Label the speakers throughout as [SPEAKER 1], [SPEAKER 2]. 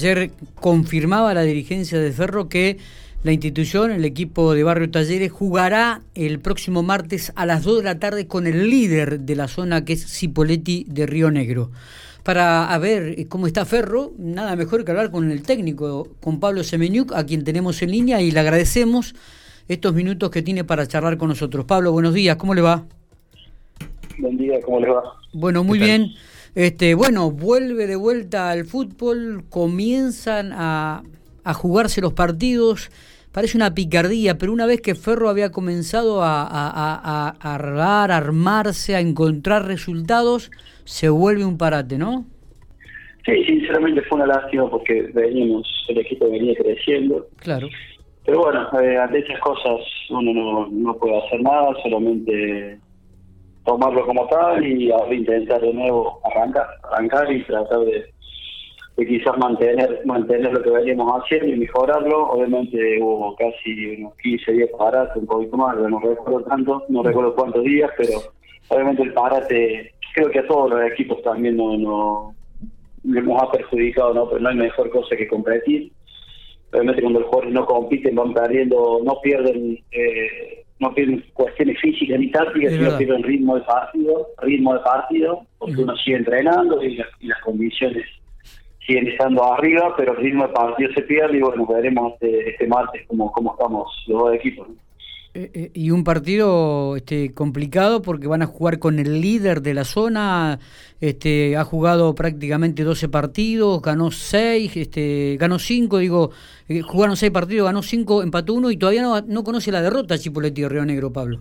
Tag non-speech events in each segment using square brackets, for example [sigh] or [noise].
[SPEAKER 1] Ayer confirmaba la dirigencia de Ferro que la institución, el equipo de Barrio Talleres, jugará el próximo martes a las 2 de la tarde con el líder de la zona que es Cipoletti de Río Negro. Para ver cómo está Ferro, nada mejor que hablar con el técnico, con Pablo Semeñuc, a quien tenemos en línea y le agradecemos estos minutos que tiene para charlar con nosotros. Pablo, buenos días, ¿cómo le va?
[SPEAKER 2] Buen día, ¿cómo le va?
[SPEAKER 1] Bueno, muy bien. Este, bueno, vuelve de vuelta al fútbol, comienzan a, a jugarse los partidos. Parece una picardía, pero una vez que Ferro había comenzado a, a, a, a armarse, a encontrar resultados, se vuelve un parate, ¿no?
[SPEAKER 2] Sí, sinceramente fue una lástima porque veníamos, el equipo venía creciendo.
[SPEAKER 1] Claro.
[SPEAKER 2] Pero bueno, eh, ante esas cosas uno no, no puede hacer nada, solamente tomarlo como tal y intentar de nuevo arrancar, arrancar y tratar de, quizás mantener mantener lo que veníamos haciendo y mejorarlo. Obviamente hubo casi unos 15 días parate, un poquito más, no recuerdo tanto, no recuerdo cuántos días, pero obviamente el parate creo que a todos los equipos también no, no nos ha perjudicado, ¿no? pero no hay mejor cosa que competir. Obviamente cuando los jugadores no compiten van perdiendo, no pierden eh, no pierden cuestiones físicas ni tácticas, sino pierden ritmo de partido, ritmo de partido, porque uno sigue entrenando y, las condiciones siguen estando arriba, pero el ritmo de partido se pierde y bueno, veremos este, este martes cómo, cómo estamos los dos equipos.
[SPEAKER 1] Eh, eh, y un partido este, complicado porque van a jugar con el líder de la zona, este, ha jugado prácticamente 12 partidos, ganó 6, este, ganó 5, digo, eh, jugaron 6 partidos, ganó 5, empató 1 y todavía no, no conoce la derrota Chipoletti de Río Negro, Pablo.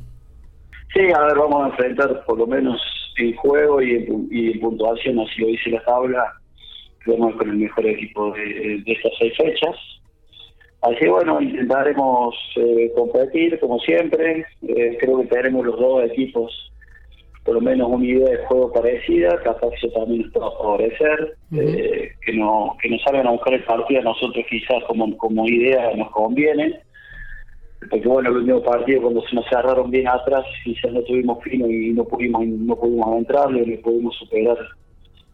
[SPEAKER 2] Sí, a ver, vamos a enfrentar por lo menos en juego y en, y puntuación, así lo dice la tabla, vamos con el mejor equipo de, de estas seis fechas Así bueno, intentaremos eh, competir como siempre. Eh, creo que tenemos los dos equipos por lo menos una idea de juego parecida, capaz que eso también nos pueda favorecer, eh, que no que nos salgan a buscar el partido a nosotros quizás como, como idea nos conviene, porque bueno, el último partido cuando se nos cerraron bien atrás quizás no tuvimos fino y no pudimos no pudimos entrarle, no pudimos superar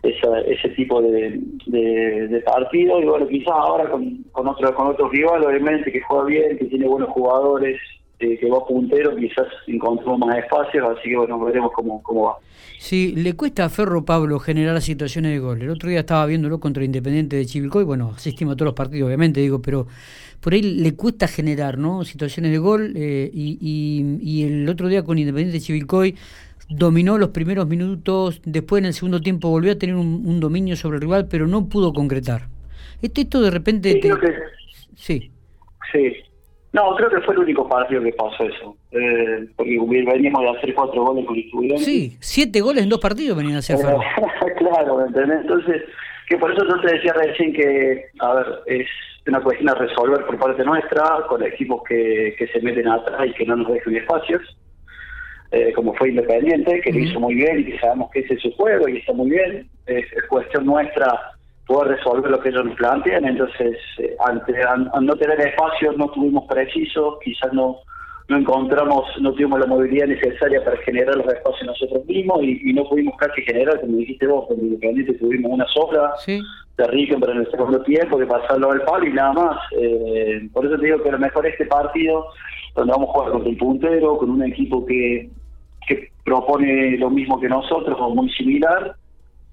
[SPEAKER 2] ese tipo de, de, partido y bueno quizás ahora con, con otro con otro rival obviamente que juega bien que tiene buenos jugadores eh, que va puntero quizás encontramos más espacios así que bueno veremos cómo, cómo va
[SPEAKER 1] Sí, le cuesta a Ferro Pablo generar situaciones de gol. El otro día estaba viéndolo contra Independiente de Chivilcoy, bueno, asistimos a todos los partidos, obviamente, digo, pero por ahí le cuesta generar, ¿no? Situaciones de gol eh, y, y, y, el otro día con Independiente de Chivilcoy dominó los primeros minutos, después en el segundo tiempo volvió a tener un, dominio sobre el rival, pero no pudo concretar. Este, esto de repente...
[SPEAKER 2] Sí, creo que... sí. Sí. No, creo que fue el único partido que pasó eso. Eh, porque veníamos de hacer cuatro goles con Estudiantes.
[SPEAKER 1] Sí, siete goles en dos partidos venían a hacer. [laughs]
[SPEAKER 2] claro, ¿me entendés? Entonces, que por eso yo te decía recién que, a ver, es una cuestión a resolver por parte nuestra, con equipos que, que se meten atrás y que no nos dejen espacios. Eh, como fue Independiente, que lo hizo muy bien y que sabemos que ese es su juego y está muy bien. Es, cuestión nuestra poder resolver lo que ellos nos plantean. Entonces, eh, ante al, no tener espacios, no tuvimos precisos, quizás no no encontramos, no tuvimos la movilidad necesaria para generar los espacios nosotros mismos y, no pudimos casi generar, como dijiste vos, con Independiente tuvimos una sola de Ricken para en el segundo tiempo, que pasarlo al palo y nada más. Eh, por eso te digo que a lo mejor este partido donde vamos a jugar contra el puntero, con un equipo que, que propone lo mismo que nosotros o muy similar,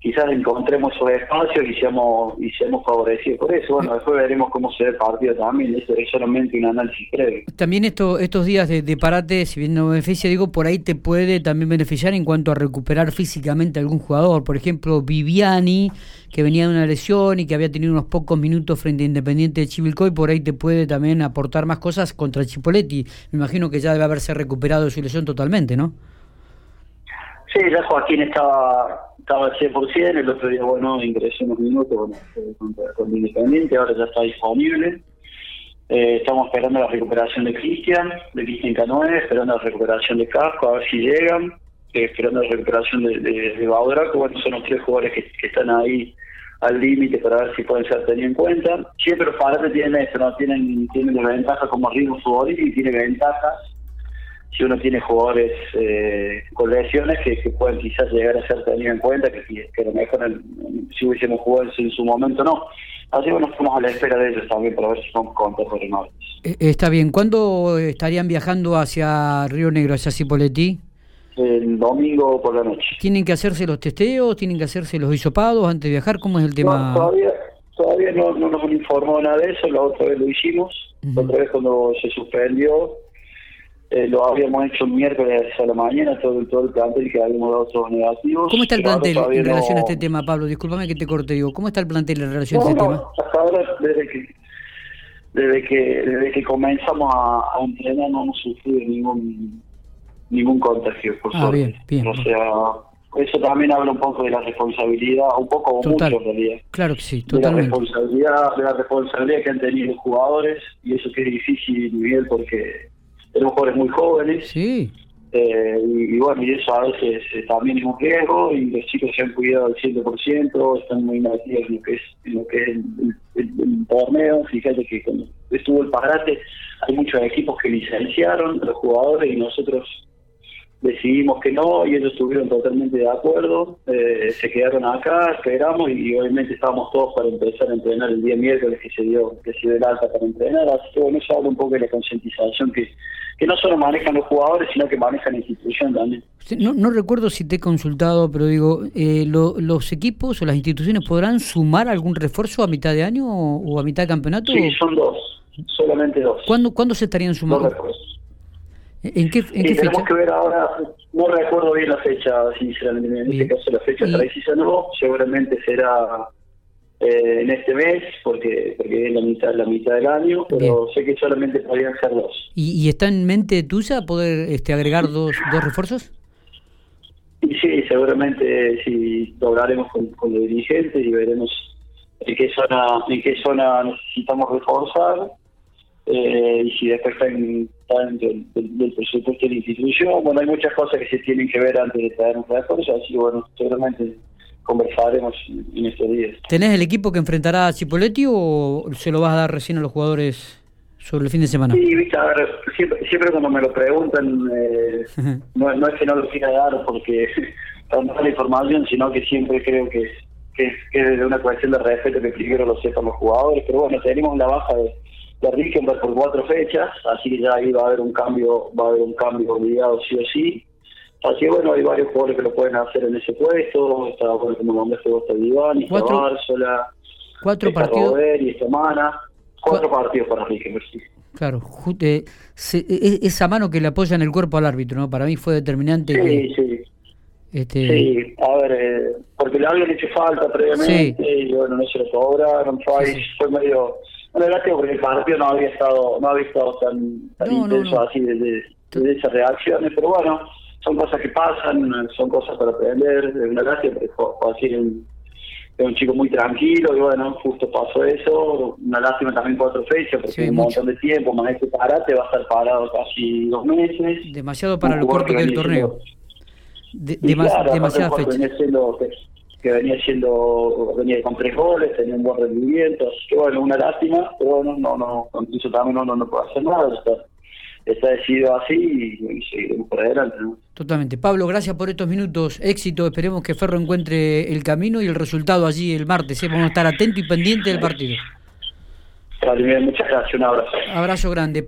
[SPEAKER 2] quizás encontremos esos espacios y seamos, y seamos favorecidos por eso. Bueno, después veremos cómo se ve el partido también, eso es solamente un análisis previo.
[SPEAKER 1] También esto, estos días de, de, parate, si bien no beneficia, digo, por ahí te puede también beneficiar en cuanto a recuperar físicamente algún jugador. Por ejemplo, Viviani, que venía de una lesión y que había tenido unos pocos minutos frente a Independiente de Chivilcoy, por ahí te puede también aportar más cosas contra Chipoletti. Me imagino que ya debe haberse recuperado de su lesión totalmente, ¿no?
[SPEAKER 2] Sí, ya Joaquín estaba estaba al 100%, el otro día, bueno, ingresé unos minutos bueno, con, Independiente, ahora ya está disponible. Eh, estamos esperando la recuperación de Cristian, de Cristian Canoe, esperando la recuperación de Casco, a ver si llegan, eh, esperando la recuperación de, de, Baudraco, bueno, son los tres jugadores que, están ahí al límite para ver si pueden ser tenidos en cuenta. Siempre los padres tienen esto, ¿no? Tienen, tienen ventajas como ritmo futbolístico y tienen ventajas si uno tiene jugadores eh, con lesiones que, pueden quizás llegar a ser tenidos en cuenta, que, que a lo mejor si hubiésemos jugado en su momento no. Así que bueno, estamos a la espera de ellos también para ver si por el martes.
[SPEAKER 1] Eh, está bien. ¿Cuándo estarían viajando hacia Río Negro, hacia Cipolletí?
[SPEAKER 2] El domingo por la noche.
[SPEAKER 1] ¿Tienen que hacerse los testeos? ¿Tienen que hacerse los hisopados antes de viajar? ¿Cómo es el tema?
[SPEAKER 2] todavía todavía no, no nos informó nada de eso. La otra vez lo hicimos. La otra vez cuando se suspendió eh, lo habíamos hecho el miércoles a la mañana, todo, todo el plantel que habíamos dado todos negativos.
[SPEAKER 1] ¿Cómo está el plantel en relación a este tema, Pablo? Discúlpame que te corte, digo. ¿Cómo está el plantel en relación a este tema?
[SPEAKER 2] Hasta ahora, desde que desde que desde que comenzamos a, entrenar no hemos sufrido ningún ningún contagio, por ah, Bien, bien. O sea, eso también habla un poco de la responsabilidad, un poco o mucho en realidad.
[SPEAKER 1] Claro que sí, totalmente.
[SPEAKER 2] De la responsabilidad, de la responsabilidad que han tenido los jugadores y eso que es difícil, Miguel, porque tenemos jugadores muy jóvenes.
[SPEAKER 1] Sí.
[SPEAKER 2] Eh, y, bueno, y eso a veces eh, también es un riesgo y los chicos se han cuidado al 100%, están muy metidos en lo que es, en lo que es el, torneo. Fíjate que cuando estuvo el parate hay muchos equipos que licenciaron los jugadores y nosotros decidimos que no y ellos estuvieron totalmente de acuerdo, eh, se quedaron acá, esperamos y, obviamente estábamos todos para empezar a entrenar el día miércoles que se dio, que se dio el alta para entrenar, así que bueno, eso habla un poco de la concientización que, que no solo manejan los jugadores, sino que manejan la institución también.
[SPEAKER 1] No, no recuerdo si te he consultado, pero digo, eh, ¿los equipos o las instituciones podrán sumar algún refuerzo a mitad de año o, a mitad de campeonato?
[SPEAKER 2] Sí, son dos, solamente dos.
[SPEAKER 1] ¿Cuándo, ¿cuándo se estarían sumando? ¿En qué, en qué
[SPEAKER 2] tenemos que ver ahora, no recuerdo bien la fecha, sinceramente, en este caso la fecha precisa no, seguramente será eh, en este mes, porque porque es la mitad la mitad del año, pero sé que solamente podrían ser dos.
[SPEAKER 1] ¿Y, está en mente tuya poder este, agregar dos, dos refuerzos?
[SPEAKER 2] Y sí, seguramente sí lo hablaremos con, con los dirigentes y veremos en qué zona en qué zona necesitamos reforzar eh, y si después está, en, del, presupuesto de la institución. Bueno, hay muchas cosas que se tienen que ver antes de traer un refuerzo, así que bueno, seguramente conversaremos en estos días.
[SPEAKER 1] ¿Tenés el equipo que enfrentará a Cipoletti o se lo vas a dar recién a los jugadores sobre el fin de semana?
[SPEAKER 2] Sí, viste, a ver, siempre, cuando me lo preguntan, [laughs] eh, no, no, es que no lo quiera dar porque [laughs] para la información, sino que siempre creo que, que, que es una cuestión de respeto que primero lo sepan los jugadores, pero bueno, tenemos la baja de de Rickenberg por cuatro fechas, así que ya ahí va a haber un cambio, va a haber un cambio obligado sí o sí. Así que bueno, hay varios jugadores que lo pueden hacer en ese puesto, está bueno, como nombraste vos, está Iván, está Bársola,
[SPEAKER 1] cuatro partidos.
[SPEAKER 2] y Semana, cuatro partidos para Rickenberg, sí.
[SPEAKER 1] Claro, eh, e, esa mano que le apoya en el cuerpo al árbitro, ¿no? Para mí fue determinante.
[SPEAKER 2] Sí, sí. Este... Sí, a ver, eh, porque le habían hecho falta previamente y bueno, no se lo cobraron, fue, fue medio bueno, gracias porque el partido no había estado, no había estado tan, tan intenso así desde, esas reacciones, pero bueno, son cosas que pasan, son cosas para aprender, es una gracia porque es un, un chico muy tranquilo y bueno, justo pasó eso, una lástima también cuatro fechas porque un montón de tiempo, más este parate va a estar parado casi dos meses.
[SPEAKER 1] Demasiado para lo corto que el torneo.
[SPEAKER 2] De, demasiadas fechas que venía siendo, venía con tres goles, tenía un buen rendimiento, así que bueno, una lástima, pero bueno, no, no, incluso también no, no, no puede hacer nada, está, está decidido así y, seguiremos por adelante.
[SPEAKER 1] Totalmente. Pablo, gracias por estos minutos, éxito, esperemos que Ferro encuentre el camino y el resultado allí el martes, ¿eh? vamos a estar atentos y pendientes del partido.
[SPEAKER 2] Vale, muchas gracias, un abrazo.
[SPEAKER 1] Abrazo grande.